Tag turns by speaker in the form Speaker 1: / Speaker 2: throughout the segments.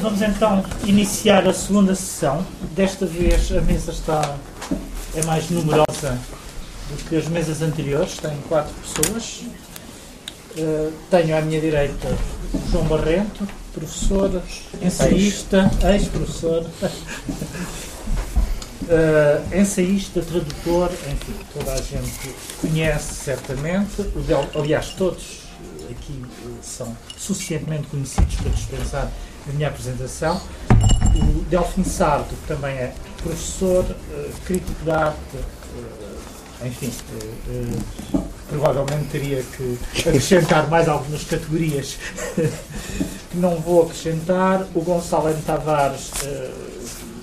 Speaker 1: Vamos então iniciar a segunda sessão. Desta vez a mesa está é mais numerosa do que as mesas anteriores, tem quatro pessoas. Uh, tenho à minha direita João Barrento, professor, ensaísta, ex-professor, uh, ensaísta, tradutor, enfim, toda a gente conhece certamente. Aliás, todos aqui são suficientemente conhecidos para dispensar a minha apresentação. O Delfim Sardo, que também é professor, uh, crítico de arte, uh, enfim, uh, provavelmente teria que acrescentar mais algumas categorias que não vou acrescentar. O Gonçalo M. Tavares,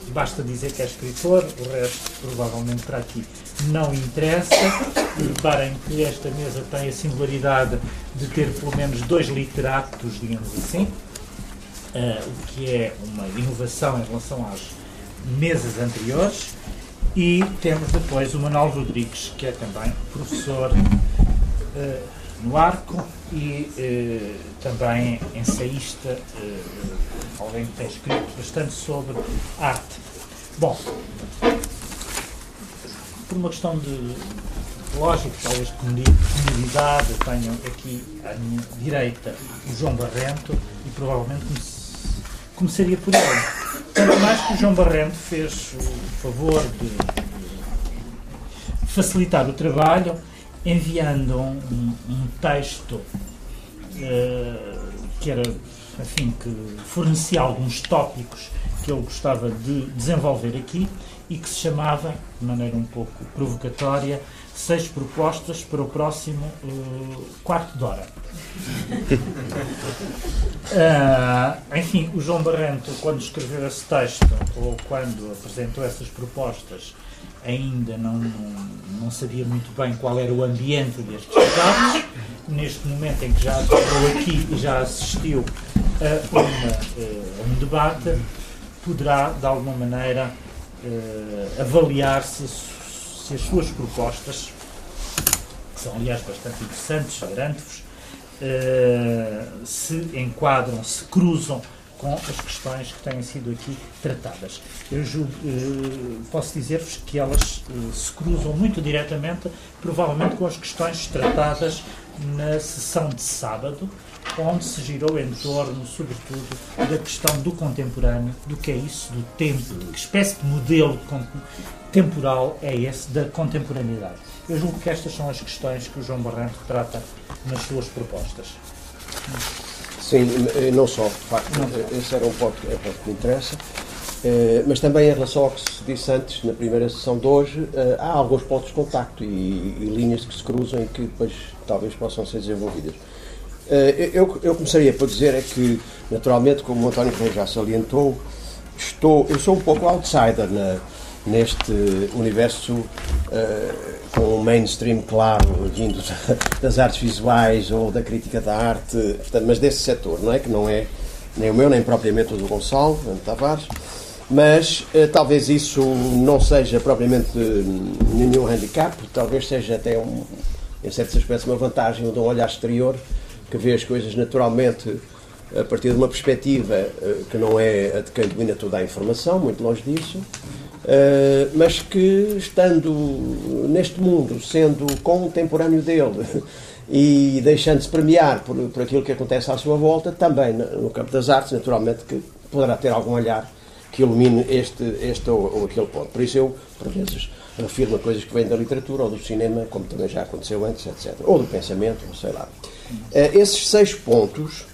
Speaker 1: basta dizer que é escritor, o resto provavelmente para aqui não interessa. Reparem que esta mesa tem a singularidade de ter pelo menos dois literatos, digamos assim uh, o que é uma inovação em relação às mesas anteriores. E temos depois o Manuel Rodrigues, que é também professor uh, no Arco e uh, também ensaísta, alguém que tem escrito bastante sobre arte. Bom, por uma questão de lógico, talvez de comunidade, tenho aqui à minha direita o João Barrento e provavelmente começaria por ele. Tanto mais que o João Barrento fez o favor de facilitar o trabalho enviando um, um texto uh, que era, enfim, que fornecia alguns tópicos que ele gostava de desenvolver aqui e que se chamava, de maneira um pouco provocatória, seis propostas para o próximo uh, quarto de hora. uh, enfim, o João Barrento, quando escreveu esse texto, ou quando apresentou essas propostas, ainda não, não, não sabia muito bem qual era o ambiente destes debates. Neste momento em que já estou aqui e já assistiu a, uma, a um debate, poderá, de alguma maneira, uh, avaliar se as suas propostas, que são aliás bastante interessantes, garanto-vos, uh, se enquadram, se cruzam com as questões que têm sido aqui tratadas. Eu julgo, uh, posso dizer-vos que elas uh, se cruzam muito diretamente, provavelmente com as questões tratadas na sessão de sábado, onde se girou em torno, sobretudo, da questão do contemporâneo, do que é isso, do tempo, que espécie de modelo temporal é esse da contemporaneidade. Eu julgo que estas são as questões que o João Barranco trata nas suas propostas.
Speaker 2: Sim, não só, de facto, não. esse era um ponto, é um ponto que me interessa. Eh, mas também em relação ao que se disse antes, na primeira sessão de hoje, eh, há alguns pontos de contacto e, e linhas que se cruzam e que depois talvez possam ser desenvolvidas. Eh, eu, eu começaria por dizer é que, naturalmente, como o António já salientou, estou, eu sou um pouco outsider na, neste universo uh, com um mainstream claro, vindo das artes visuais ou da crítica da arte, portanto, mas desse setor, não é? Que não é nem o meu, nem propriamente o do Gonçalo, Tavares, mas uh, talvez isso não seja propriamente nenhum handicap, talvez seja até, um, em certos aspectos, uma vantagem de um olhar exterior que vê as coisas naturalmente a partir de uma perspectiva uh, que não é a de quem domina toda a informação, muito longe disso, mas que, estando neste mundo, sendo contemporâneo dele e deixando-se premiar por, por aquilo que acontece à sua volta, também no campo das artes, naturalmente, que poderá ter algum olhar que ilumine este, este ou, ou aquele ponto. Por isso eu, por vezes, refiro a coisas que vêm da literatura ou do cinema, como também já aconteceu antes, etc. Ou do pensamento, ou sei lá. Uh, esses seis pontos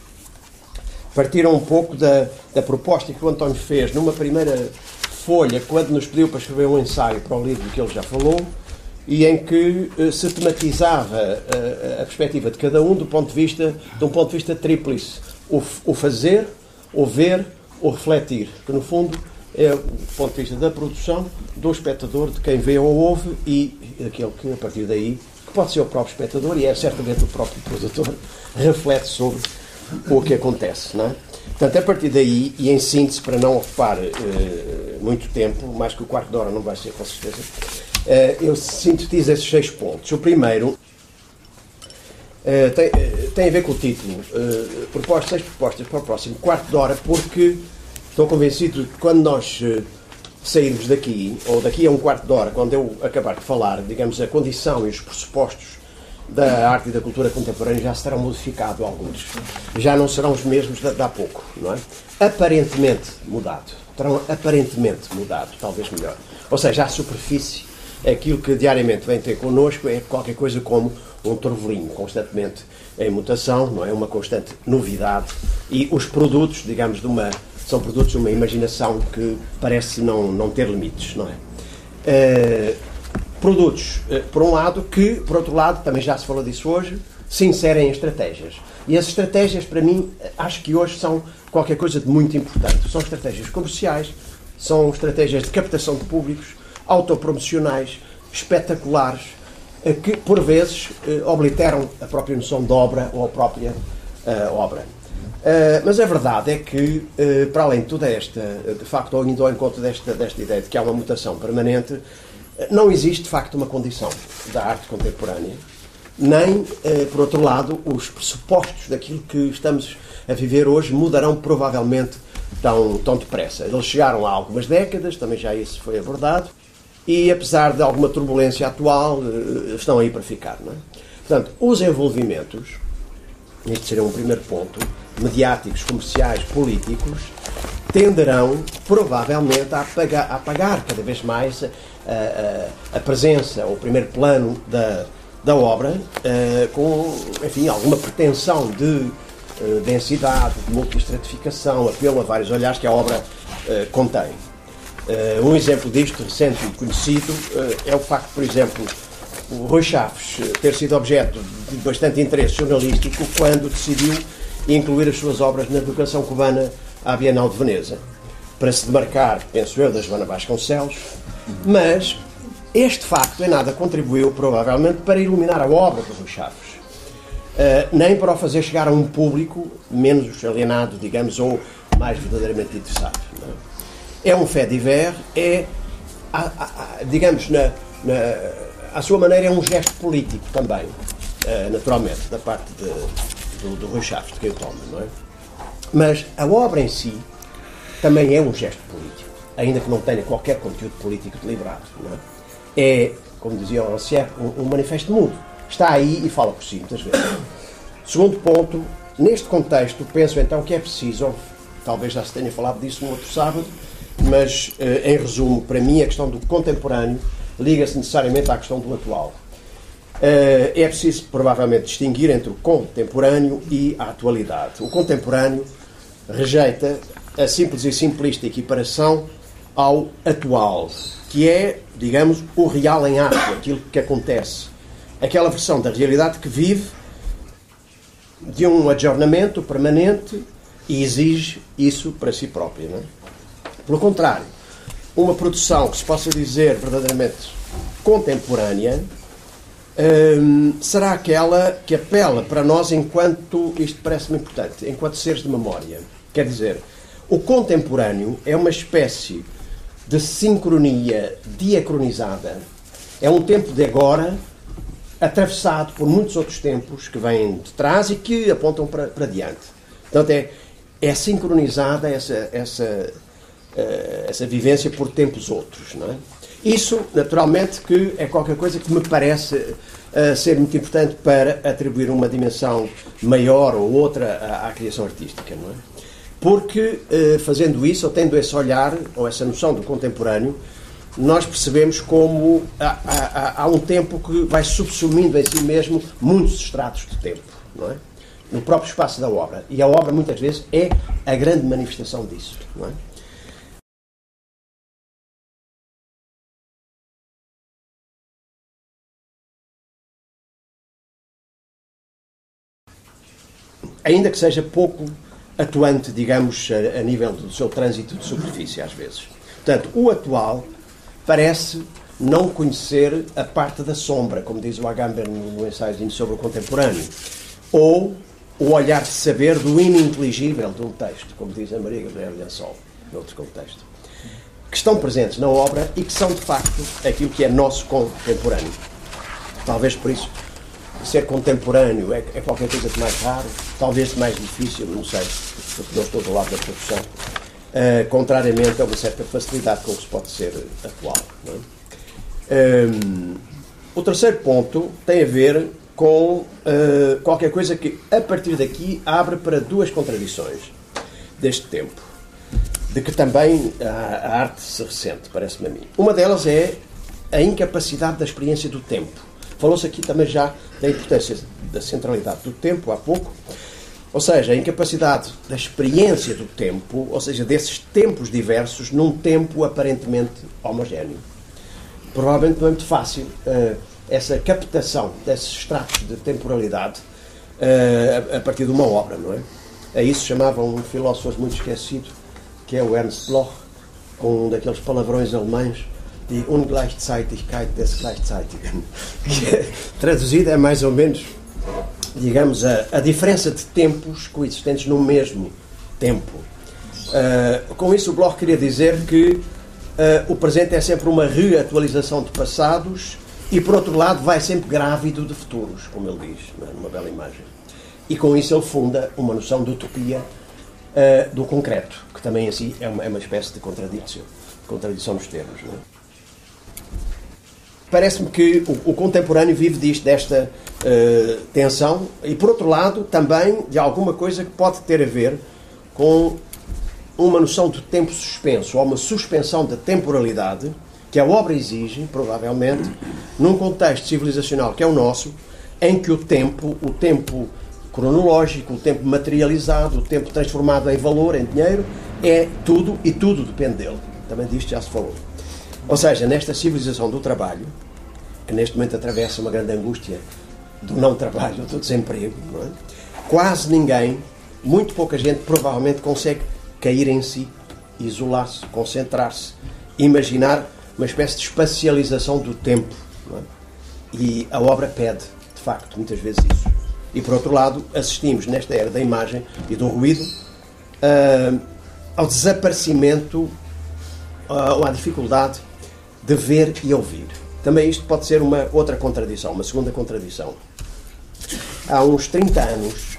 Speaker 2: partiram um pouco da, da proposta que o António fez numa primeira Folha, quando nos pediu para escrever um ensaio para o livro que ele já falou, e em que uh, se tematizava uh, a perspectiva de cada um do ponto de vista, de um ponto de vista tríplice. O, o fazer, o ver, o refletir. Que, no fundo, é o ponto de vista da produção, do espectador, de quem vê ou ouve e daquele que, a partir daí, que pode ser o próprio espectador e é certamente o próprio produtor, reflete sobre o que acontece. Não é? Portanto, a partir daí, e em síntese, para não ocupar uh, muito tempo, mais que o quarto de hora não vai ser com certeza, uh, eu sintetizo esses seis pontos. O primeiro uh, tem, tem, a ver com o título. propostas, seis propostas para o próximo quarto de hora, porque estou convencido que quando nós eh, sairmos daqui, ou daqui a um quarto de hora, quando eu acabar de falar, digamos, a condição e os pressupostos da arte e da cultura contemporânea já se terão modificado alguns. Já não serão os mesmos de, de há pouco, não é? Aparentemente mudado. Terão aparentemente mudado, talvez melhor. Ou seja, a superfície, aquilo que diariamente vem ter connosco é qualquer coisa como um torvelinho, constantemente em mutação, não é? Uma constante novidade. E os produtos, digamos, de uma são produtos de uma imaginação que parece não, não ter limites, não é? Uh, produtos, uh, por um lado, que, por outro lado, também já se falou disso hoje, se inserem em estratégias. E as estratégias, para mim, acho que hoje são qualquer coisa de muito importante. São estratégias comerciais, são estratégias de captação de públicos, autopromocionais, espetaculares, que, por vezes, obliteram a própria noção de obra ou a própria obra. Uh, mas a verdade é que, uh, para além de toda esta, de facto, indo ao encontro desta, desta ideia de que há uma mutação permanente, uh, não existe, de facto, uma condição da arte contemporânea, nem, por outro lado, os pressupostos daquilo que estamos a viver hoje mudarão provavelmente tão, tão depressa. Eles chegaram há algumas décadas, também já isso foi abordado, e apesar de alguma turbulência atual, estão aí para ficar. Não é? Portanto, os envolvimentos, este seria um primeiro ponto, mediáticos, comerciais, políticos, tenderão provavelmente a apagar, a apagar cada vez mais a, a, a, presença, o primeiro plano da, da obra, uh, com, enfim, alguma pretensão de densidade, de multistratificação, apelo a vários olhares que a obra uh, um exemplo disto, recente e conhecido, é o facto, por exemplo, o Rui Chaves ter sido objeto de bastante interesse jornalístico quando decidiu incluir as suas obras na educação cubana à Bienal de Veneza, para se demarcar, penso eu, da Joana Vasconcelos, mas este facto em nada contribuiu, provavelmente, para iluminar a obra de Rui Chaves, uh, nem para o fazer chegar a um público menos alienado, digamos, ou mais verdadeiramente interessado. É? um fait divers, é, a, a, a, digamos, na, na, à sua maneira, é um gesto político também, uh, naturalmente, da parte de, do, do Rui Chaves, de quem o toma, não é? Mas a obra em si também é um gesto político, ainda que não tenha qualquer conteúdo político deliberado, não é? É, como dizia o Ancier, um, um manifesto mudo. Está aí e fala por si, muitas vezes. Segundo ponto, neste contexto, penso então que é preciso, talvez já se tenha falado disso no outro sábado, mas eh, em resumo, para mim a questão do contemporâneo liga-se necessariamente à questão do atual. Eh, é preciso, provavelmente, distinguir entre o contemporâneo e a atualidade. O contemporâneo rejeita a simples e simplista equiparação ao atual, que é, digamos, o real em ato, aquilo que acontece. Aquela versão da realidade que vive de um adjornamento permanente e exige isso para si própria. Não é? Pelo contrário, uma produção que se possa dizer verdadeiramente contemporânea Hum, será aquela que apela para nós enquanto, isto parece-me importante, enquanto seres de memória. Quer dizer, o contemporâneo é uma espécie de sincronia diacronizada. É um tempo de agora atravessado por muitos outros tempos que vêm de trás e que apontam para, para diante. Portanto, é, é sincronizada essa, essa, essa vivência por tempos outros. Não é? Isso, naturalmente, que é qualquer coisa que me parece uh, ser muito importante para atribuir uma dimensão maior ou outra à, à criação artística, não é? Porque, uh, fazendo isso, ou tendo esse olhar, ou essa noção do contemporâneo, nós percebemos como há, há, há um tempo que vai subsumindo em si mesmo muitos estratos de tempo, não é? No próprio espaço da obra. E a obra, muitas vezes, é a grande manifestação disso, não é? Ainda que seja pouco atuante, digamos, a, a, nível do seu trânsito de superfície, às vezes. Portanto, o atual parece não conhecer a parte da sombra, como diz o Agamben no ensaio sobre o contemporâneo, ou o olhar de saber do ininteligível de um texto, como diz a Maria Gabriela Lençol, noutro contexto, que estão presentes na obra e que são, de facto, aquilo que é nosso contemporâneo. Talvez por isso ser contemporâneo é, é, qualquer coisa de mais raro, talvez de mais difícil, não sei, porque não estou do lado da produção. uh, contrariamente a uma certa facilidade com que se pode ser atual. É? Um, o terceiro ponto tem a ver com uh, qualquer coisa que, a partir daqui, abre para duas contradições deste tempo, de que também a, a arte se ressente, parece-me a mim. Uma delas é a incapacidade da experiência do tempo. Falou-se aqui também já da importância da centralidade do tempo, há pouco. Ou seja, a incapacidade da experiência do tempo, ou seja, desses tempos diversos, num tempo aparentemente homogéneo. Provavelmente não é muito fácil uh, essa captação desses extratos de temporalidade uh, a, partir de uma obra, não é? A isso chamavam um filósofo muito esquecido, que é o Ernst Bloch, um daqueles palavrões alemães, de Ungleichzeitigkeit des Gleichzeitigen. Que, é, mais ou menos digamos, a, a diferença de tempos coexistentes no mesmo tempo. Uh, com isso, o Bloch queria dizer que uh, o presente é sempre uma reatualização de passados e, por outro lado, vai sempre grávido de futuros, como ele diz, é? numa bela imagem. E com isso ele funda uma noção de utopia uh, do concreto, que também assim é uma, é uma espécie de contradição, contradição nos termos. É? Parece-me que o, o, contemporâneo vive disto, desta uh, tensão e, por outro lado, também de alguma coisa que pode ter a ver com uma noção de tempo suspenso ou uma suspensão da temporalidade que a obra exige, provavelmente, num contexto civilizacional que é o nosso, em que o tempo, o tempo cronológico, o tempo materializado, o tempo transformado em valor, em dinheiro, é tudo e tudo depende dele. Também disto já se falou. Ou seja, nesta civilização do trabalho, que neste momento atravessa uma grande angústia do não trabalho, do desemprego, é? quase ninguém, muito pouca gente, provavelmente consegue cair em si, isolar-se, concentrar-se, imaginar uma espécie de espacialização do tempo. É? E a obra pede, de facto, muitas vezes isso. E por outro lado, assistimos nesta era da imagem e do ruído uh, ao desaparecimento uh, ou à dificuldade de ver e ouvir. Também isto pode ser uma outra contradição, uma segunda contradição. Há uns 30 anos,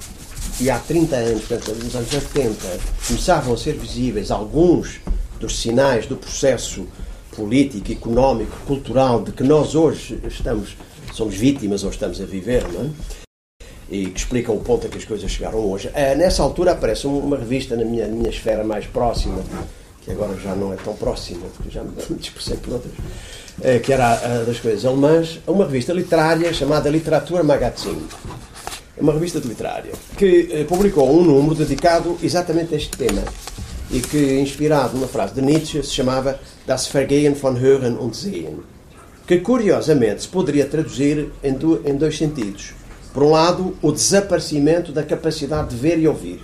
Speaker 2: e há 30 anos, portanto, nos anos 80, começavam a ser visíveis alguns dos sinais do processo político, económico, cultural de que nós hoje estamos, somos vítimas ou estamos a viver, não é? e que explicam o ponto a que as coisas chegaram hoje. É, nessa altura aparece uma revista na minha, minha esfera mais próxima, que agora já não é tão próxima, porque já me dispersei por outras, é, que era a, das coisas alemãs, uma revista literária chamada Literatura Magazine. Uma revista literária que eh, publicou um número dedicado exatamente a este tema e que, inspirado numa frase de Nietzsche, se chamava Das Vergehen von Hören und Sehen, que curiosamente se poderia traduzir em, do, em dois sentidos. Por um lado, o desaparecimento da capacidade de ver e ouvir,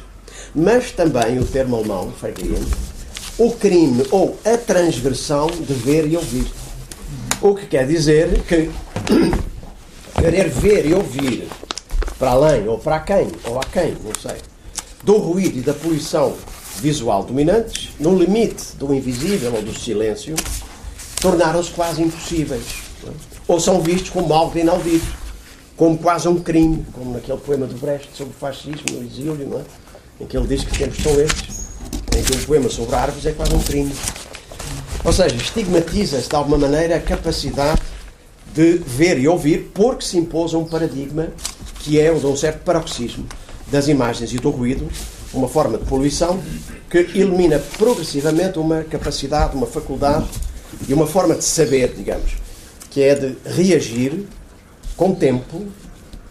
Speaker 2: mas também o termo alemão, Vergehen, o crime ou a transgressão de ver e ouvir. O que quer dizer que querer ver e ouvir para além ou para quem, ou a quem, não sei, do ruído e da poluição visual dominantes, no limite do invisível ou do silêncio, tornaram-se quase impossíveis. É? Ou são vistos como algo inaudito, como quase um crime, como naquele poema do Brecht sobre o fascismo no exílio, não é? em que ele diz que tempos são estes em que um poema sobre árvores é quase um crime. Ou seja, estigmatiza-se de alguma maneira a capacidade de ver e ouvir porque se impôs um paradigma que é o de um certo paroxismo das imagens e do ruído, uma forma de poluição que elimina progressivamente uma capacidade, uma faculdade e uma forma de saber, digamos, que é de reagir com tempo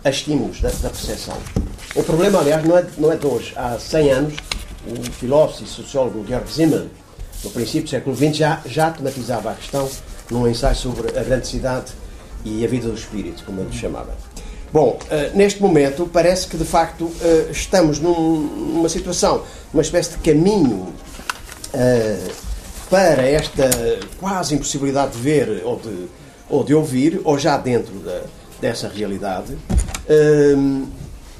Speaker 2: a estímulos da, da percepção. O problema, aliás, não é, não é de hoje. Há 100 anos o filósofo e sociólogo Georg Simmel, no princípio do século XX, já, já tematizava a questão num ensaio sobre a grande cidade e a vida do espírito, como ele chamava. Bom, uh, neste momento parece que de facto uh, estamos num, numa situação, uma espécie de caminho uh, para esta quase impossibilidade de ver ou de, ou de ouvir, ou já dentro da, dessa realidade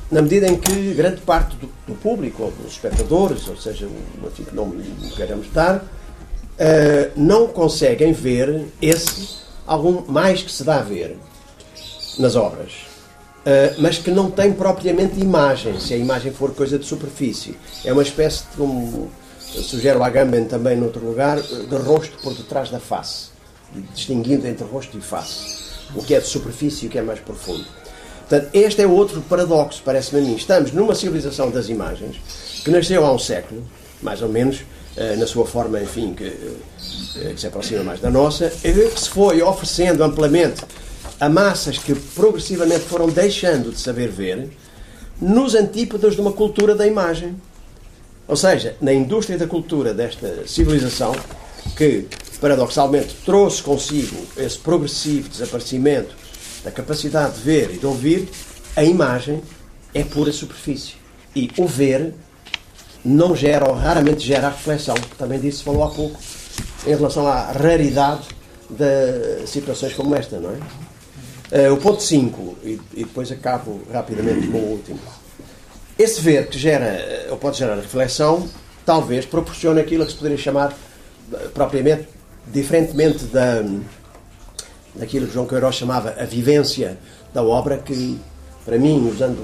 Speaker 2: na medida em que grande parte do, do público, ou dos espectadores, ou seja, o que não queremos dar, uh, não conseguem ver esse algum mais que se dá a ver nas obras, uh, mas que não tem propriamente imagem, se a imagem for coisa de superfície. É uma espécie de, um, sugere o Agamben também, noutro lugar, de rosto por detrás da face, distinguindo entre rosto e face, o que é de superfície e o que é mais profundo. Portanto, este é outro paradoxo, parece-me a mim. Estamos numa civilização das imagens que nasceu há um século, mais ou menos, eh, na sua forma, enfim, que, eh, que se aproxima mais da nossa, e que se foi oferecendo amplamente a massas que progressivamente foram deixando de saber ver, nos antípodas de uma cultura da imagem. Ou seja, na indústria da cultura desta civilização, que paradoxalmente trouxe consigo esse progressivo desaparecimento da capacidade de ver e de ouvir, a imagem é pura superfície. E o ver não gera, ou raramente gera reflexão. Também disso falou há pouco, em relação à raridade de situações como esta, não é? Uh, o ponto 5, e, e, depois acabo rapidamente com o último. Esse ver que gera, ou pode gerar reflexão, talvez proporcione aquilo que se poderia chamar eh, propriamente, diferentemente da, daquilo que João Queiroz chamava a vivência da obra, que para mim, usando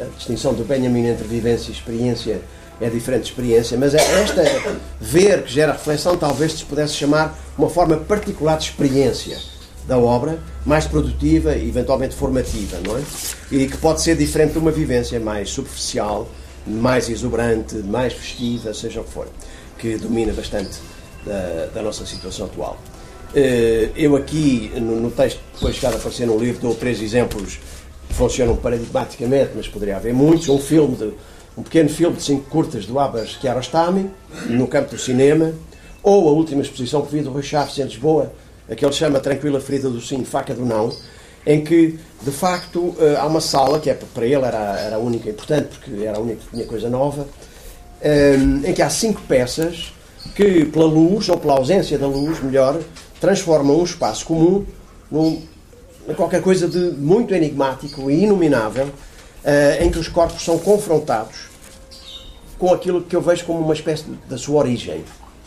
Speaker 2: a distinção do Benjamin entre vivência e experiência, é diferente de experiência, mas é esta ver que gera reflexão talvez se pudesse chamar uma forma particular de experiência da obra, mais produtiva e eventualmente formativa, não é? E que pode ser diferente de uma vivência mais superficial, mais exuberante, mais festiva, seja o que for, que domina bastante da, da nossa situação atual. Eh, eu aqui, no texto que depois chegar a aparecer no livro, dou três exemplos que funcionam paradigmaticamente, mas poderia haver muitos. Um filme, de, um pequeno filme de cinco curtas do Abbas Kiarostami, no campo do cinema, ou a última exposição que vi do Rui Chaves em Lisboa, a que ele chama Tranquila Ferida do Sim, Faca do Não, em que, de facto, eh, há uma sala, que é, para ele era, era a única importante, porque era a única que tinha coisa nova, eh, em que há cinco peças que, pela luz, ou pela ausência da luz, melhor, transformam um espaço comum num, qualquer coisa de muito enigmático e inominável, uh, em que os corpos são confrontados com aquilo que eu vejo como uma espécie da sua origem,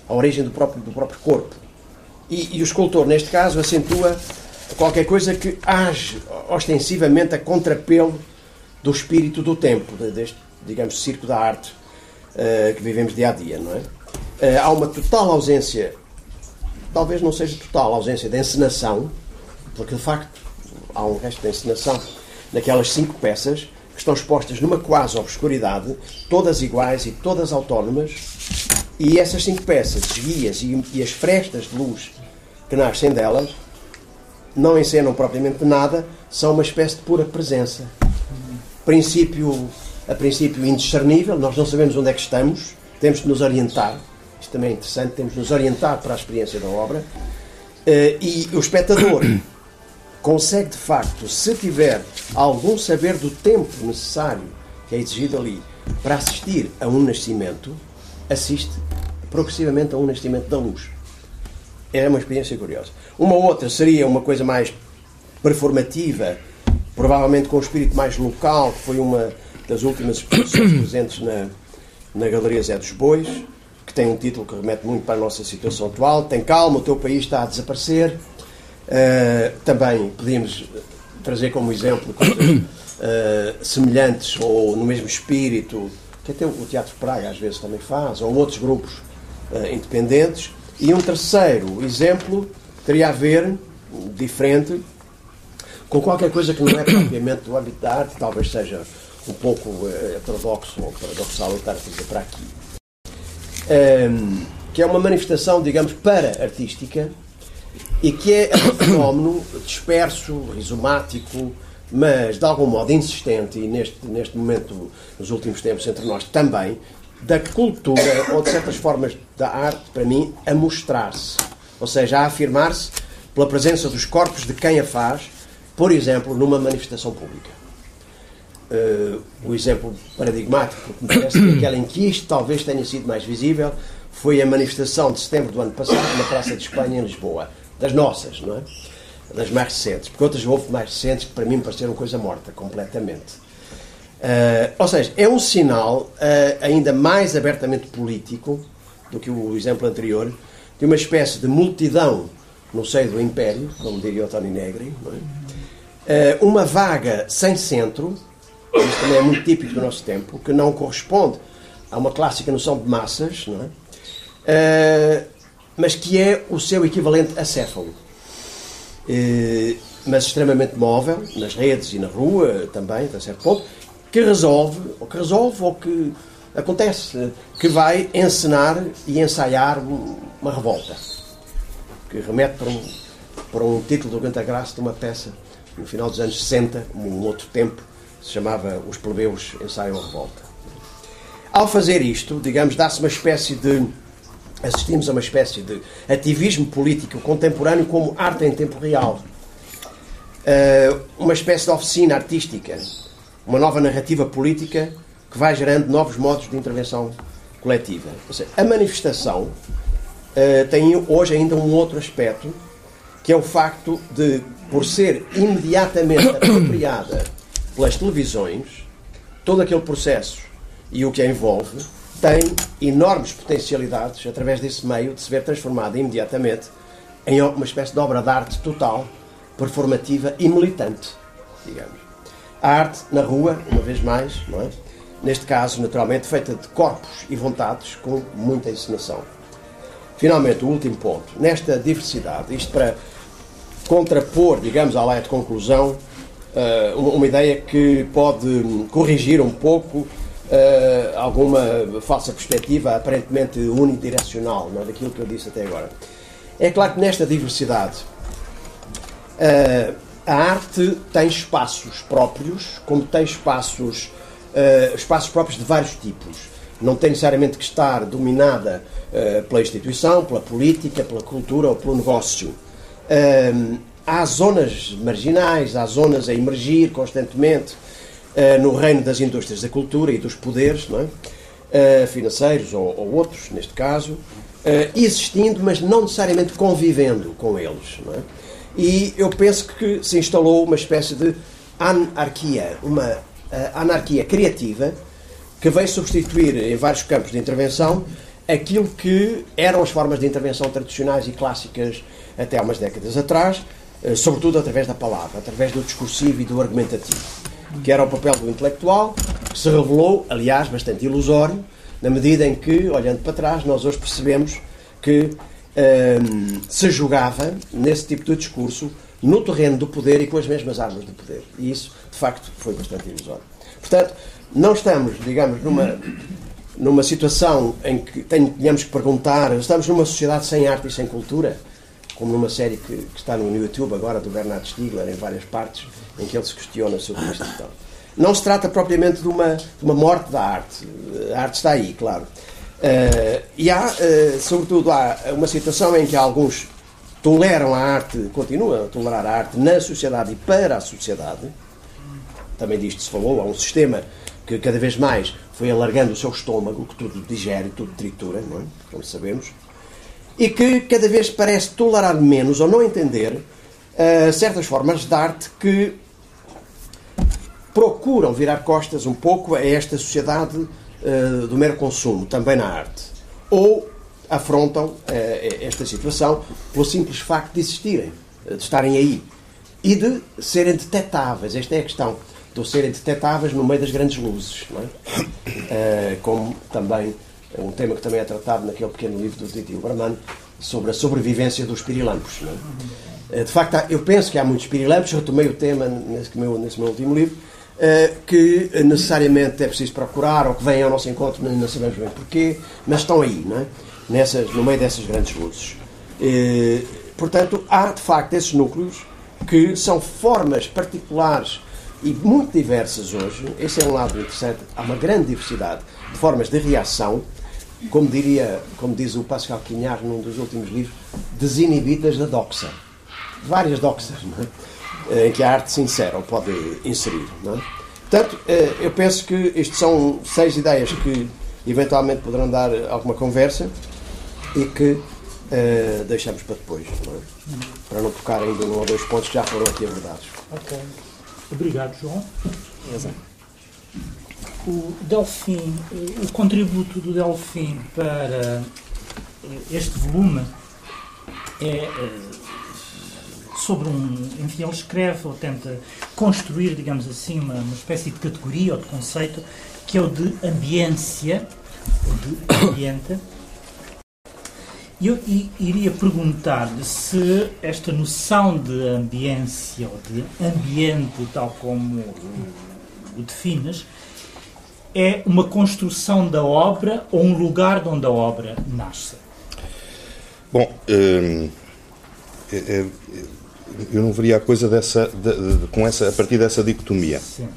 Speaker 2: a origem do próprio, do próprio corpo. E, e o escultor, neste caso, acentua qualquer coisa que age ostensivamente a contrapelo do espírito do tempo, deste, digamos, circo da arte uh, que vivemos dia a dia, não é? Uh, há uma total ausência talvez não seja total a ausência de encenação, porque de facto há um resto de encenação naquelas cinco peças que estão expostas numa quase obscuridade, todas iguais e todas autónomas, e essas cinco peças, os guias e, e as frestas de luz que nascem delas, não encenam propriamente nada, são uma espécie de pura presença. Princípio, a princípio indiscernível, nós não sabemos onde é que estamos, temos de nos orientar isto também é interessante, temos de nos orientar para a experiência da obra. Eh, e o espectador consegue, de facto, se tiver algum saber do tempo necessário que é exigido ali para assistir a um nascimento, assiste progressivamente a um nascimento da luz. É uma experiência curiosa. Uma outra seria uma coisa mais performativa, provavelmente com um espírito mais local, que foi uma das últimas exposições presentes na, na Galeria Zé dos Bois, que tem um título que remete muito para a nossa situação atual. Tem calma, o teu país está a desaparecer. Uh, também podíamos trazer como exemplo coisas uh, semelhantes ou no mesmo espírito, que até o Teatro Praga às vezes também faz, ou outros grupos uh, independentes. E um terceiro exemplo teria a ver, diferente, com qualquer coisa que não é propriamente do âmbito da arte, talvez seja um pouco heterodoxo ou paradoxal estar a dizer para aqui ehm, que é uma manifestação, digamos, para-artística e que é um fenómeno disperso, rizomático, mas de algum modo insistente, e neste, neste momento, nos últimos tempos, entre nós também, da cultura, ou de certas formas da arte, para mim, a mostrar-se. Ou seja, a afirmar-se pela presença dos corpos de quem a faz, por exemplo, numa manifestação pública uh, o exemplo paradigmático, que me parece que aquela em que isto talvez tenha sido mais visível, foi a manifestação de setembro do ano passado na Praça de Espanha, em Lisboa. Das nossas, não é? Das mais recentes. Porque outras houve mais recentes que para mim pareceram coisa morta, completamente. Uh, ou seja, é um sinal uh, ainda mais abertamente político do que o exemplo anterior, de uma espécie de multidão no seio do Império, como diria o Tony Negri, é? uma vaga sem centro, isto também é muito típico do nosso tempo, que não corresponde a uma clássica noção de massas, não é? uh, mas que é o seu equivalente acéfalo. Uh, mas extremamente móvel, nas redes e na rua também, até certo ponto, que resolve, ou que resolve, ou que acontece, que vai encenar e ensaiar uma revolta. Que remete para um, para um título do Ganta Graça de uma peça no final dos anos 60, um outro tempo, se chamava Os Plebeus Ensaiam a Revolta. Ao fazer isto, digamos, dá-se uma espécie de. assistimos a uma espécie de ativismo político contemporâneo como arte em tempo real. Uh, uma espécie de oficina artística, uma nova narrativa política que vai gerando novos modos de intervenção coletiva. Seja, a manifestação uh, tem hoje ainda um outro aspecto, que é o facto de, por ser imediatamente apropriada pelas televisões, todo aquele processo e o que a envolve tem enormes potencialidades, através desse meio, de se ver transformada imediatamente em uma espécie de obra de arte total, performativa e militante, digamos. A arte na rua, uma vez mais, não é? neste caso, naturalmente, feita de corpos e vontades com muita encenação. Finalmente, o último ponto. Nesta diversidade, isto para contrapor, digamos, à lei de conclusão, uma ideia que pode corrigir um pouco eh, alguma falsa perspectiva aparentemente unidirecional não é? daquilo que eu disse até agora. É claro que nesta diversidade eh, a arte tem espaços próprios, como tem espaços espaços próprios de vários tipos. Não tem necessariamente que estar dominada uh, pela instituição, pela política, pela cultura ou pelo negócio. Há zonas marginais, há zonas a emergir constantemente no reino das indústrias da cultura e dos poderes, é? financeiros ou, ou, outros, neste caso, existindo, mas não necessariamente convivendo com eles. É? E eu penso que se instalou uma espécie de anarquia, uma anarquia criativa que veio substituir em vários campos de intervenção aquilo que eram as formas de intervenção tradicionais e clássicas até há umas décadas atrás, sobretudo através da palavra, através do discursivo e do argumentativo, que era o papel do intelectual, que se revelou, aliás, bastante ilusório, na medida em que, olhando para trás, nós hoje percebemos que ehm, se jogava nesse tipo de discurso no terreno do poder e com as mesmas armas do poder. E isso, de facto, foi bastante ilusório. Portanto, não estamos, digamos, numa, numa situação em que tenhamos que perguntar, estamos numa sociedade sem arte e sem cultura, como numa série que, que está no YouTube agora, do Bernard Stiegler, em várias partes, em que ele se questiona sobre isto e. Não se trata propriamente de uma, de uma morte da arte. A arte está aí, claro. Uh, e há, uh, sobretudo, há uma situação em que alguns toleram a arte, continuam a tolerar a arte na sociedade e para a sociedade. Também disto se falou, há um sistema que cada vez mais foi alargando o seu estômago, que tudo digere, tudo tritura, não é? como sabemos, e que cada vez parece tolerar menos ou não entender uh, certas formas de arte que procuram virar costas um pouco a esta sociedade uh, do mero consumo, também na arte. Ou afrontam uh, esta situação pelo simples facto de existirem, de estarem aí e de serem detetáveis. Esta é a questão. De serem detetáveis no meio das grandes luzes. É? Como também um tema que também é tratado naquele pequeno livro do Titi Uberman sobre a sobrevivência dos pirilampos. É? Uh, de facto, eu penso que há muitos pirilampos. Retomei o tema nesse meu, nesse meu último livro. que necessariamente é preciso procurar ou que vêm ao nosso encontro, não sabemos bem porquê, mas estão aí, é? nessas, no meio dessas grandes luzes. E, portanto, há de facto esses núcleos que são formas particulares e muito diversas hoje. Esse é um lado interessante. Há uma grande diversidade de formas de reação, como diria, como diz o Pascal Quignard num dos últimos livros, desinibidas da doxa. Várias doxas, é? em que a arte sincera pode inserir. Não é? Portanto, eh, eu penso que isto são seis ideias que eventualmente poderão dar alguma conversa e que uh, deixamos para depois, não é? para não tocar ainda num ou dois pontos que já foram aqui abordados.
Speaker 1: Ok. Obrigado, João. Exato. O Delfim, o contributo do Delfim para eh, este volume é eh, sobre um. Enfim, ele escreve ou tenta construir, digamos assim, uma, uma espécie de categoria ou de conceito que é o de ambiência, ou de ambiente, Eu iria perguntar-lhe se esta noção de ambiência ou de ambiente, tal como o defines, é uma construção da obra ou um lugar onde a obra nasce?
Speaker 3: Bom, hum, é, é, eu não veria a coisa dessa, de, de, com essa, a partir dessa dicotomia. Sim.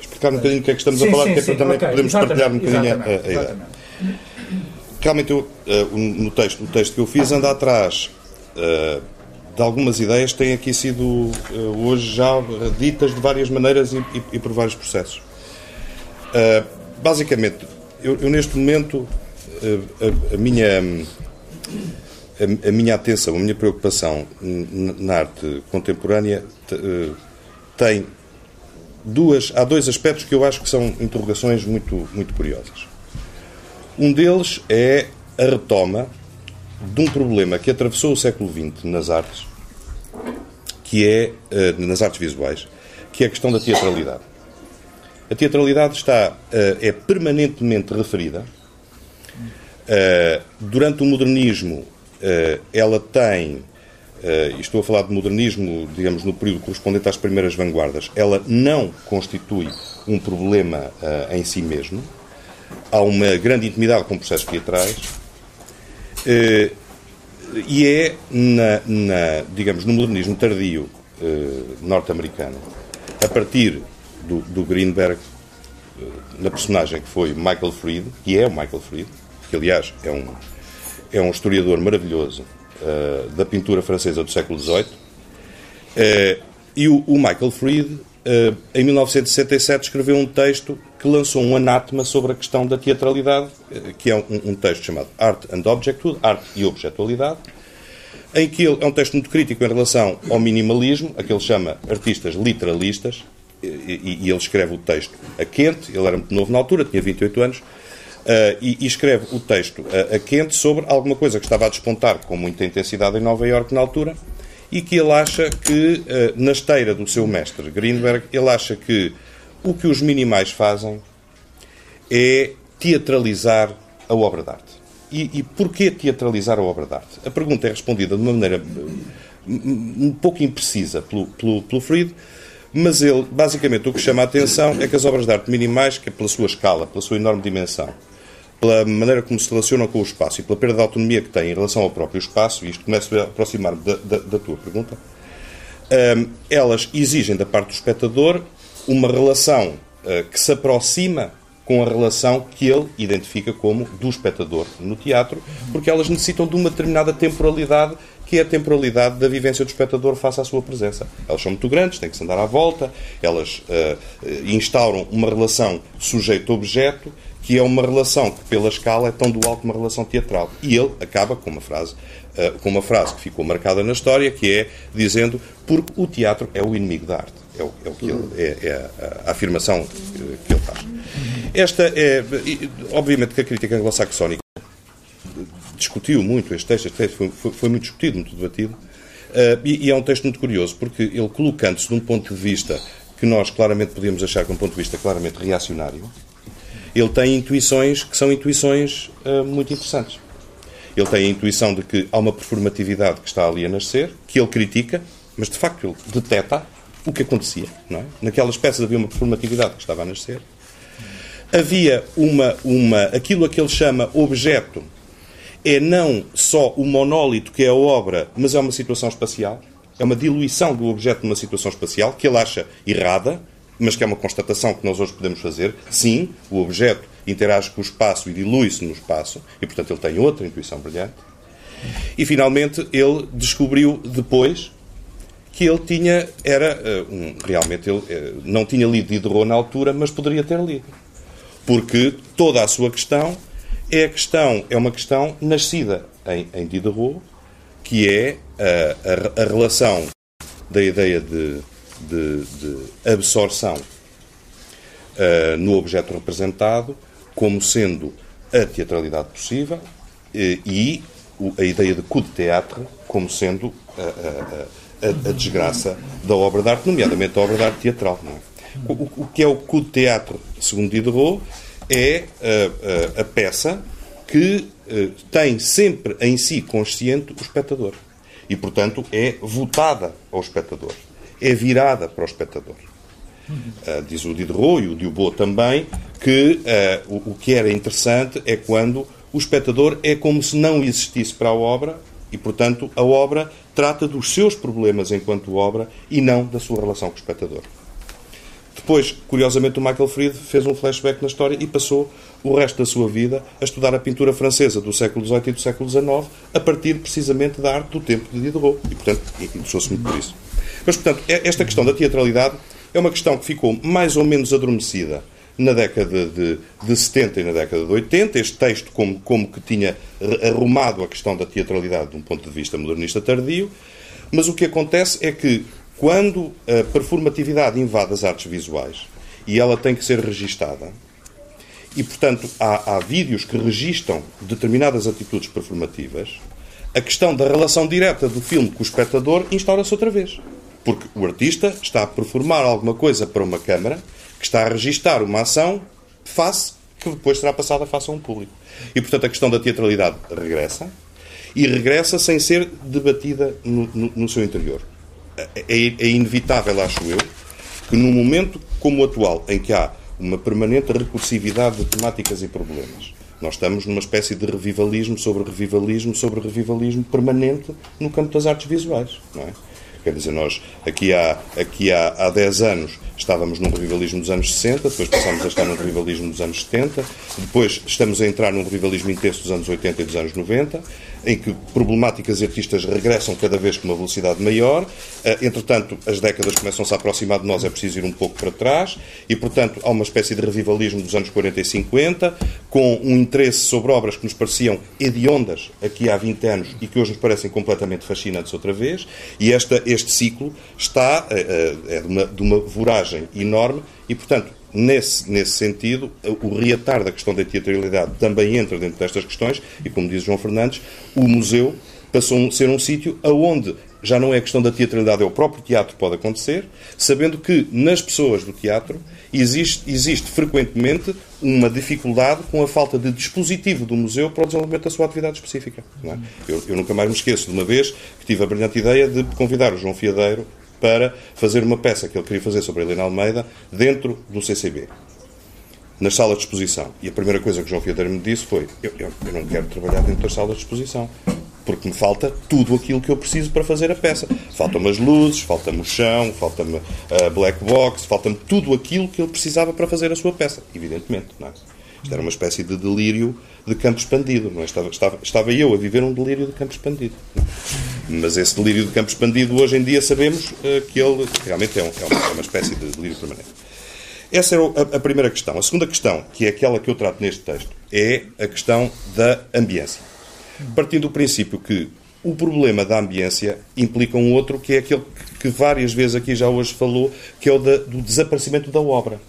Speaker 3: Explicar um bocadinho o que é que estamos sim, a falar, sim, que é para também okay. podemos partilhar um bocadinho a, a ideia. Realmente, eu, uh, no, texto, no texto que eu fiz, anda atrás uh, de algumas ideias que têm aqui sido uh, hoje já ditas de várias maneiras e, e, e por vários processos. Basicamente, eu, eu, neste momento, a, a minha a, a, minha atenção, a minha preocupação na arte contemporânea eh, tem duas, há dois aspectos que eu acho que são interrogações muito, muito curiosas. Um deles é a retoma de um problema que atravessou o século XX nas artes, que é, eh, nas artes visuais, que é a questão da teatralidade. A teatralidade está, eh, é permanentemente referida. Durante o modernismo, eh, ela tem, eh, estou a falar de modernismo, digamos, no período correspondente às primeiras vanguardas, ela não constitui um problema eh, em si mesmo. Há uma grande intimidade com processos teatrais. E é, na, na digamos, no modernismo tardio norte-americano, a partir do, do Greenberg, na personagem que foi Michael Fried, que é o Michael Fried, que aliás é um é um historiador maravilhoso uh, da pintura francesa do século XVIII. Uh, e o, o, Michael Fried, uh, em 1967, escreveu um texto que lançou um anátema sobre a questão da teatralidade, que é um, um, texto chamado Art and Objecthood, Arte e Objetualidade, em que ele é um texto muito crítico em relação ao minimalismo, a que ele chama artistas literalistas, e, e, ele escreve o texto a quente, ele era muito novo na altura, tinha 28 anos, Uh, e, e, escreve o texto a, a, quente sobre alguma coisa que estava a despontar com muita intensidade em Nova Iorque na altura e que ele acha que, uh, na esteira do seu mestre Greenberg, ele acha que o que os minimais fazem é teatralizar a obra de arte. E, e porquê teatralizar a obra de arte? A pergunta é respondida de uma maneira um pouco imprecisa pelo, pelo, pelo Fried, mas ele, basicamente, o que chama a atenção é que as obras de arte minimais, que é pela sua escala, pela sua enorme dimensão, pela maneira como se relacionam com o espaço e pela perda de autonomia que têm em relação ao próprio espaço, e isto começa a aproximar da, da, da tua pergunta, um, elas exigem da parte do espectador uma relação uh, que se aproxima com a relação que ele identifica como do espectador no teatro, porque elas necessitam de uma determinada temporalidade que é a temporalidade da vivência do espectador face à sua presença. Elas são muito grandes, têm que se andar à volta, elas uh, instauram uma relação sujeito-objeto que é uma relação que, pela escala, é tão dual como uma relação teatral. E ele acaba com uma frase, uh, com uma frase que ficou marcada na história, que é dizendo porque o teatro é o inimigo da arte. É o, é o que ele, é, é a, a, afirmação que ele faz. Esta é, obviamente, que a crítica anglo-saxónica discutiu muito este texto, este texto foi, foi, foi muito discutido, muito debatido, uh, e, e, é um texto muito curioso, porque ele colocando-se de um ponto de vista que nós claramente podíamos achar que é um ponto de vista claramente reacionário, ele tem intuições que são intuições uh, muito interessantes. Ele tem a intuição de que há uma performatividade que está ali a nascer, que ele critica, mas de facto ele detecta o que acontecia. Não é? Naquelas peças havia uma performatividade que estava a nascer. Havia uma, uma, aquilo a que ele chama objeto, é não só o monólito que é a obra, mas é uma situação espacial. É uma diluição do objeto numa situação espacial que ele acha errada, mas que é uma constatação que nós hoje podemos fazer. Sim, o objeto interage com o espaço e dilui-se no espaço, e portanto ele tem outra intuição brilhante. E finalmente ele descobriu depois que ele tinha, era, uh, um, realmente, ele uh, não tinha lido Diderot na altura, mas poderia ter lido. Porque toda a sua questão é a questão, é uma questão nascida em, em Diderot, que é uh, a, a relação da ideia de de, de absorção uh, no objeto representado como sendo a teatralidade possível uh, e a ideia de coup de théâtre como sendo a, a, a, a, desgraça da obra de arte, nomeadamente a obra de arte teatral. É? O, o, que é o coup de théâtre, segundo Diderot, é a, peça que eh, tem sempre em si consciente o espectador. E, portanto, é votada ao espectador. É virada para o espectador. Uh, diz o Diderot e o Diobot também que uh, o, o, que era interessante é quando o espectador é como se não existisse para a obra e, portanto, a obra trata dos seus problemas enquanto obra e não da sua relação com o espectador. Depois, curiosamente, o Michael Fried fez um flashback na história e passou o resto da sua vida a estudar a pintura francesa do século XVIII e do século XIX, a partir precisamente da arte do tempo de Diderot. E, portanto, interessou-se muito por isso. Mas, portanto, é, esta questão da teatralidade é uma questão que ficou mais ou menos adormecida na década de, de 70 e na década de 80. Este texto, como, como que tinha arrumado a questão da teatralidade de um ponto de vista modernista tardio. Mas o que acontece é que quando a performatividade invade as artes visuais e ela tem que ser registada, e portanto há, há vídeos que registam determinadas atitudes performativas, a questão da relação direta do filme com o espectador instaura-se outra vez. Porque o artista está a performar alguma coisa para uma câmara que está a registar uma ação face que depois será passada face a um público. E, portanto, a questão da teatralidade regressa e regressa sem ser debatida no, no, no seu interior é, é inevitável, acho eu, que num momento como o atual, em que há uma permanente recursividade de temáticas e problemas, nós estamos numa espécie de revivalismo sobre revivalismo sobre revivalismo permanente no campo das artes visuais, não é? Quer dizer, nós aqui há, aqui há, há 10 anos estávamos num revivalismo dos anos 60, depois passámos a estar num revivalismo dos anos 70, depois estamos a entrar num revivalismo intenso dos anos 80 e dos anos 90, em que problemáticas e artistas regressam cada vez com uma velocidade maior. Eh, entretanto, as décadas começam-se a aproximar de nós, é preciso ir um pouco para trás, e, portanto, há uma espécie de revivalismo dos anos 40 e 50, com um interesse sobre obras que nos pareciam hediondas aqui há 20 anos e que hoje nos parecem completamente fascinantes outra vez, e esta, este ciclo está eh, eh, é de uma, de uma voragem enorme, e, portanto, Nesse, nesse sentido, o reatar da questão da teatralidade também entra dentro destas questões e, como diz João Fernandes, o museu passou a ser um sítio aonde já não é questão da teatralidade, é o próprio teatro pode acontecer, sabendo que nas pessoas do teatro existe, existe frequentemente uma dificuldade com a falta de dispositivo do museu para o desenvolvimento da sua atividade específica. É? Eu, eu, nunca mais me esqueço de uma vez que tive a brilhante ideia de convidar o João Fiadeiro para fazer uma peça que ele queria fazer sobre a Helena Almeida dentro do CCB, nas salas de exposição. E a primeira coisa que João Fiadeiro me disse foi: eu, eu, eu não quero trabalhar dentro das salas de exposição porque me falta tudo aquilo que eu preciso para fazer a peça. Faltam-me as luzes, falta-me o chão, falta-me a black box, falta-me tudo aquilo que ele precisava para fazer a sua peça, evidentemente. Não é? Isto era uma espécie de delírio de campo expandido. Não é? estava, estava, estava eu a viver um delírio de campo expandido. Mas esse delírio de campo expandido, hoje em dia, sabemos uh, que ele realmente é, um, é, uma, é, uma, espécie de delírio permanente. Essa é a, a primeira questão. A segunda questão, que é aquela que eu trato neste texto, é a questão da ambiência. Partindo do princípio que o problema da ambiência implica um outro, que é aquele que várias vezes aqui já hoje falou, que é o da, do desaparecimento da obra.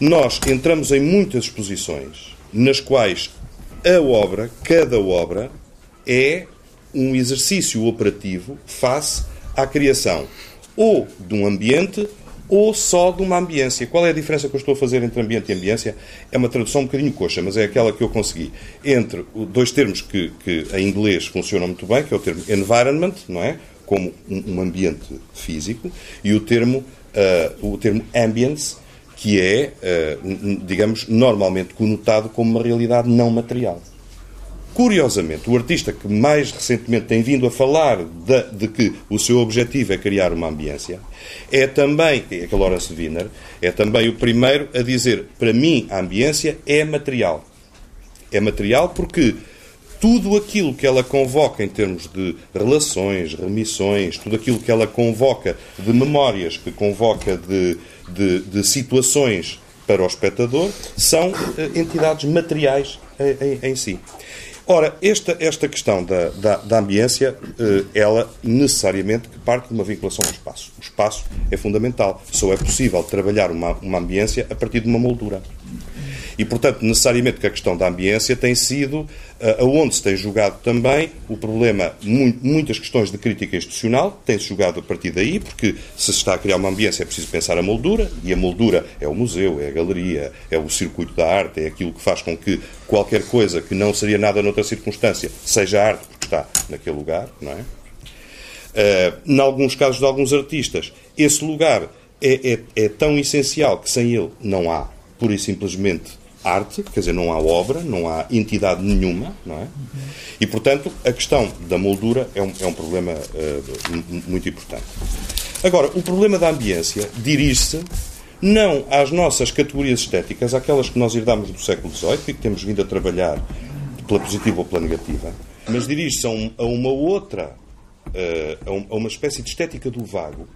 Speaker 3: Nós entramos em muitas exposições nas quais a obra, cada obra, é um exercício operativo face à criação ou de um ambiente ou só de uma ambiência. Qual é a diferença que eu estou a fazer entre ambiente e ambiência? É uma tradução um bocadinho coxa, mas é aquela que eu consegui. Entre dois termos que, que em inglês funcionam muito bem, que é o termo environment, não é? Como um, ambiente físico, e o termo, uh, o termo ambience, que é, uh, digamos, normalmente conotado como uma realidade não material. Curiosamente, o artista que mais recentemente tem vindo a falar de, de, que o seu objetivo é criar uma ambiência é também, é aquele Lawrence Wiener, é também o primeiro a dizer: para mim, a ambiência é material. É material porque tudo aquilo que ela convoca em termos de relações, remissões, tudo aquilo que ela convoca de memórias, que convoca de, de, de situações para o espectador, são eh, entidades materiais em, em, em si. Ora, esta, esta questão da, da, da ambiência, eh, ela necessariamente parte de uma vinculação ao espaço. O espaço é fundamental. Só é possível trabalhar uma, uma ambiência a partir de uma moldura. E, portanto, necessariamente que a questão da ambiência tem sido uh, aonde se tem jogado também o problema, muitas questões de crítica institucional, tem-se jogado a partir daí, porque se se está a criar uma ambiência é preciso pensar a moldura, e a moldura é o museu, é a galeria, é o circuito da arte, é aquilo que faz com que qualquer coisa que não seria nada noutra circunstância seja arte, porque está naquele lugar, não é? Uh, em alguns casos de alguns artistas, esse lugar é, é, é tão essencial que sem ele não há, pura e simplesmente, arte, quer dizer, não há obra, não há entidade nenhuma, não é? E, portanto, a questão da moldura é um, é um problema uh, muito importante. Agora, o problema da ambiência dirige-se não às nossas categorias estéticas, aquelas que nós herdamos do século XVIII e que temos vindo a trabalhar pela positiva ou pela negativa, mas dirige-se a, um, a, uma outra, uh, a, um, a uma espécie de estética do vago,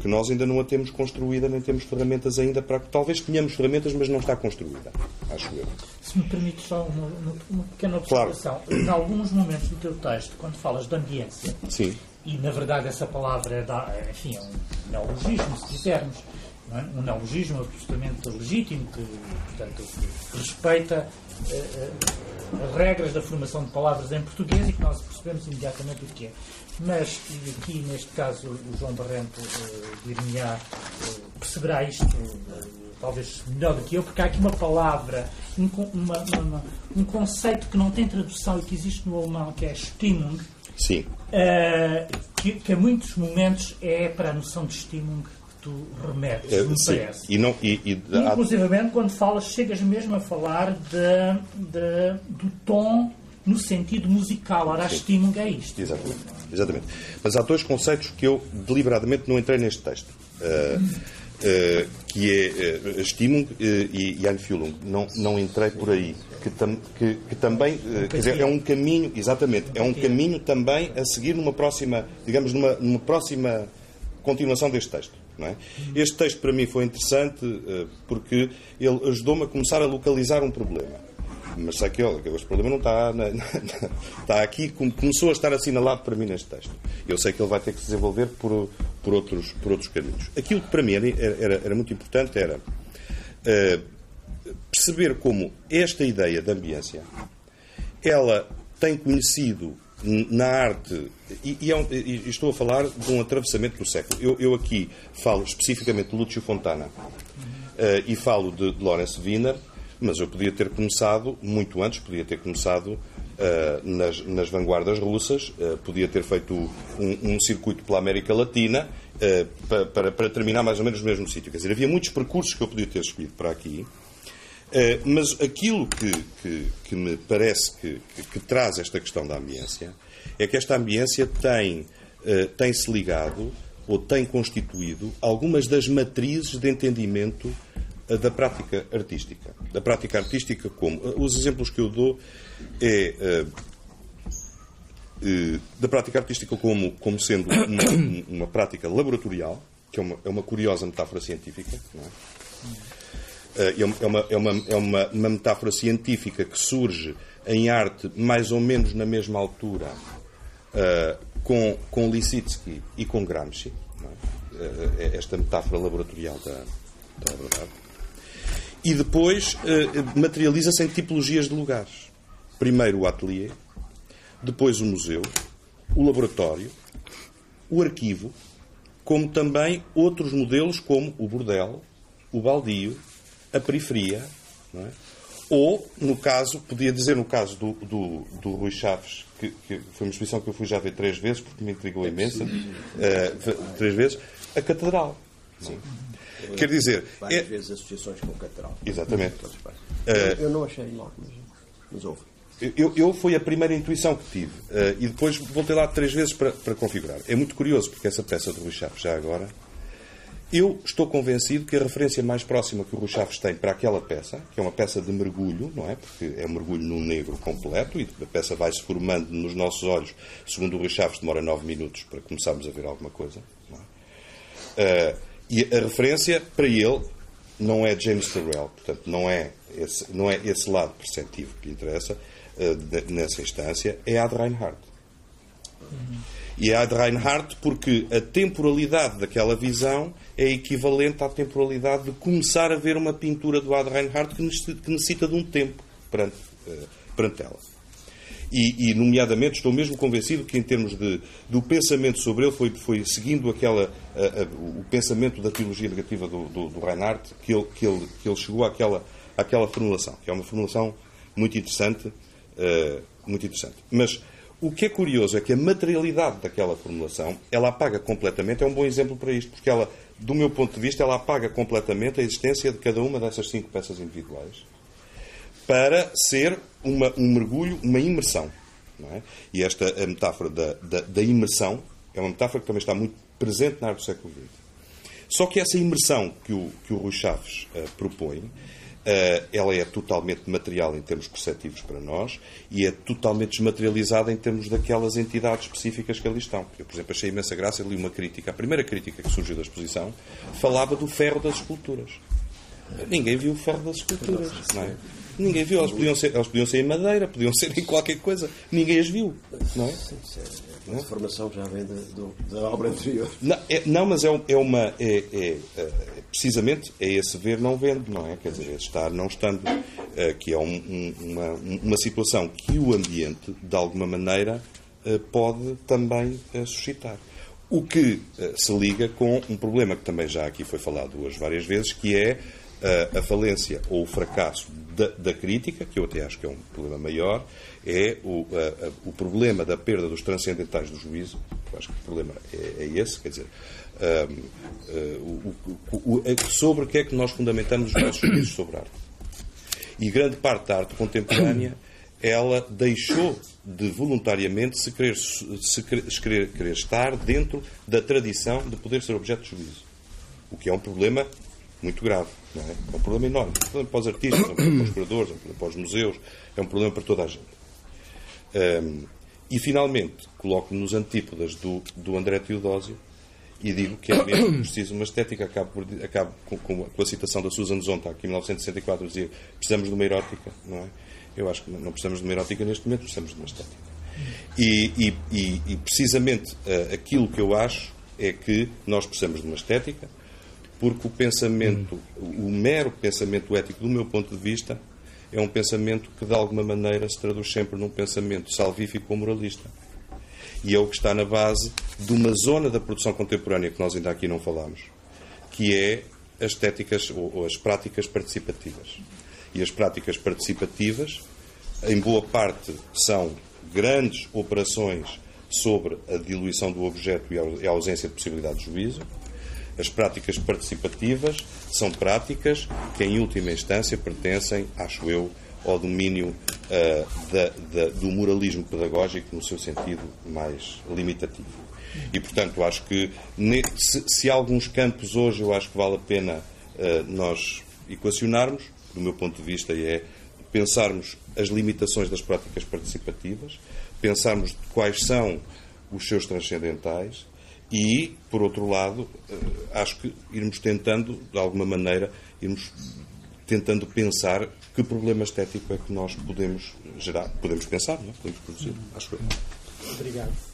Speaker 3: que nós ainda não a temos construída, nem temos ferramentas ainda para. Talvez tenhamos ferramentas, mas não está construída, acho eu.
Speaker 1: Se me permite só uma, uma pequena observação. Claro. Em alguns momentos do teu texto, quando falas de ambiência,
Speaker 3: Sim.
Speaker 1: e na verdade essa palavra é, da, enfim, é um neologismo, se quisermos, é? um neologismo absolutamente legítimo, que, portanto, que respeita uh, uh, as regras da formação de palavras em português e que nós percebemos imediatamente o que é. Mas aqui, neste caso, o João Barrento uh, dir-me-á, uh, perceberá isto uh, talvez melhor do que eu, porque há aqui uma palavra, um, uma, uma, um conceito que não tem tradução e que existe no alemão, que é Stimmung,
Speaker 3: Sim.
Speaker 1: Uh, que, que, a muitos momentos é para a noção de Stimmung que tu remetes, é, me sim. parece.
Speaker 3: E não, e, e,
Speaker 1: Inclusivamente, quando falas, chegas mesmo a falar de, de, do tom no sentido musical. Ora, a Stimmung é isto.
Speaker 3: Exatamente. Exatamente. Mas há dois conceitos que eu deliberadamente não entrei neste texto. Uh, uh, que é uh, Stimmung uh, e, e Einfühlung. Não, não entrei por aí. Que, tam, que, que também, quer dizer, é um caminho, exatamente, é um caminho também a seguir numa próxima, digamos, numa, numa próxima continuação deste texto. É? Este texto para mim foi interessante porque ele ajudou-me a começar a localizar um problema mas que este problema não está, na, na, está aqui, começou a estar assinalado para mim neste texto. Eu sei que ele vai ter que se desenvolver por, por, outros, por outros caminhos. Aquilo que para mim era, era, era muito importante era uh, perceber como esta ideia da ambiência ela tem conhecido na arte, e, e, é um, e, estou a falar de um atravessamento do século. Eu, eu aqui falo especificamente de Lúcio Fontana uh, e falo de Lawrence Wiener, mas eu podia ter começado muito antes, podia ter começado uh, nas, nas, vanguardas russas, uh, podia ter feito um, um, circuito pela América Latina uh, para, para, para, terminar mais ou menos no mesmo sítio. Quer dizer, havia muitos percursos que eu podia ter escolhido para aqui, mas aquilo que, que, que me parece que, que, traz esta questão da ambiência é que esta ambiência tem, tem-se ligado ou tem constituído algumas das matrizes de entendimento da prática artística. Da prática artística como? Os exemplos que eu dou é uh, da prática artística como, como sendo uma, uma prática laboratorial, que é uma, é uma curiosa metáfora científica, não é? É uma, é, uma, é, uma, é uma, uma, metáfora científica que surge em arte mais ou menos na mesma altura uh, com, com Lissitzky e com Gramsci. É? Uh, esta metáfora laboratorial da, da obra de arte e depois uh, materializa-se em tipologias de lugares. Primeiro o ateliê, depois o museu, o laboratório, o arquivo, como também outros modelos como o bordel, o baldio, a periferia, é? ou, no caso, podia dizer no caso do, do, do Rui Chaves, que, que, foi uma exposição que eu fui já ver três vezes, porque me intrigou imensa, uh, três vezes, a Catedral. É? Sim. Quer dizer.
Speaker 2: Várias é... vezes associações com o catedral.
Speaker 3: Exatamente.
Speaker 2: Uh, eu não achei logo, mas, mas houve.
Speaker 3: Eu, eu, foi a primeira intuição que tive uh, e depois voltei lá três vezes para, para configurar. É muito curioso porque essa peça do Rui Chaves, já agora, eu estou convencido que a referência mais próxima que o Rui Chaves tem para aquela peça, que é uma peça de mergulho, não é? Porque é um mergulho no negro completo e a peça vai se formando nos nossos olhos. Segundo o Rui Chaves, demora nove minutos para começarmos a ver alguma coisa. Não é? Uh, e a referência para ele não é James Turrell, portanto, não é esse, não é esse lado perceptivo que lhe interessa uh, nessa instância, é Ad Reinhardt. E é a de Reinhardt porque a temporalidade daquela visão é equivalente à temporalidade de começar a ver uma pintura do Ad Reinhardt que necessita de um tempo perante, uh, perante ela. E, e, nomeadamente, estou mesmo convencido que, em termos de, do pensamento sobre ele, foi, foi seguindo aquela, a, a, o pensamento da teologia negativa do, do, do Reinhardt que ele, que, ele, que ele chegou àquela, àquela formulação, que é uma formulação muito interessante. Uh, muito interessante. Mas o que é curioso é que a materialidade daquela formulação, ela apaga completamente, é um bom exemplo para isto, porque ela, do meu ponto de vista, ela apaga completamente a existência de cada uma dessas cinco peças individuais para ser uma, um mergulho, uma imersão. É? E esta a metáfora da, da, da, imersão é uma metáfora que também está muito presente na arte do século XX. Só que essa imersão que o, que o Rui Chaves uh, propõe Uh, ela é totalmente material em termos perceptivos para nós e é totalmente desmaterializada em termos daquelas entidades específicas que ali estão. Eu, por exemplo, achei imensa graça, li uma crítica, a primeira crítica que surgiu da exposição, falava do ferro das esculturas. Ninguém viu o ferro das esculturas, não é? Ninguém viu. Elas podiam, ser, elas podiam ser em madeira, podiam ser em qualquer coisa. Ninguém as viu, não é?
Speaker 2: A informação já vem da, da obra anterior.
Speaker 3: Não, é, não mas é, é uma. É, é, é, precisamente é esse ver não vendo, não é? Quer dizer, é estar não estando. É, que é um, um, uma, uma situação que o ambiente, de alguma maneira, é, pode também é, suscitar. O que se liga com um problema que também já aqui foi falado duas várias vezes, que é a falência ou o fracasso da, da, crítica, que eu até acho que é um problema maior, é o, a, o problema da perda dos transcendentais do juízo. Eu acho que o problema é, é esse, quer dizer, um, uh, sobre o que é que nós fundamentamos os nossos juízos sobre a arte. E grande parte da arte contemporânea ela deixou de voluntariamente se querer, se querer, querer estar dentro da tradição de poder ser objeto de juízo. O que é um problema muito grave. É? é um problema enorme. É um problema para os artistas, é um problema para os curadores, é um problema para os museus, é um problema para toda a gente. Um, e, finalmente, coloco-me nos antípodas do, do André Teodósio e digo que é mesmo preciso uma estética. Acabo, por, acabo com, com, a citação da Susan Zonta, que em 1964 dizia precisamos de uma erótica, não é? Eu acho que não precisamos de uma erótica neste momento, precisamos de uma estética. E, e, e, e precisamente uh, aquilo que eu acho é que nós precisamos de uma estética, porque o pensamento, o mero pensamento ético, do meu ponto de vista, é um pensamento que de alguma maneira se traduz sempre num pensamento salvífico ou moralista. E é o que está na base de uma zona da produção contemporânea que nós ainda aqui não falámos, que é as estéticas ou, ou as práticas participativas. E as práticas participativas, em boa parte, são grandes operações sobre a diluição do objeto e a ausência de possibilidade de juízo, as práticas participativas são práticas que, em última instância, pertencem, acho eu, ao domínio uh, da, da, do moralismo pedagógico no seu sentido mais limitativo. E, portanto, acho que se, se alguns campos hoje eu acho que vale a pena uh, nós equacionarmos, do meu ponto de vista, é pensarmos as limitações das práticas participativas, pensarmos quais são os seus transcendentais e, por outro lado, eh, acho que irmos tentando, de alguma maneira, irmos tentando pensar que problema estético é que nós podemos gerar, podemos pensar, não é? podemos produzir, acho eu.
Speaker 1: Obrigado.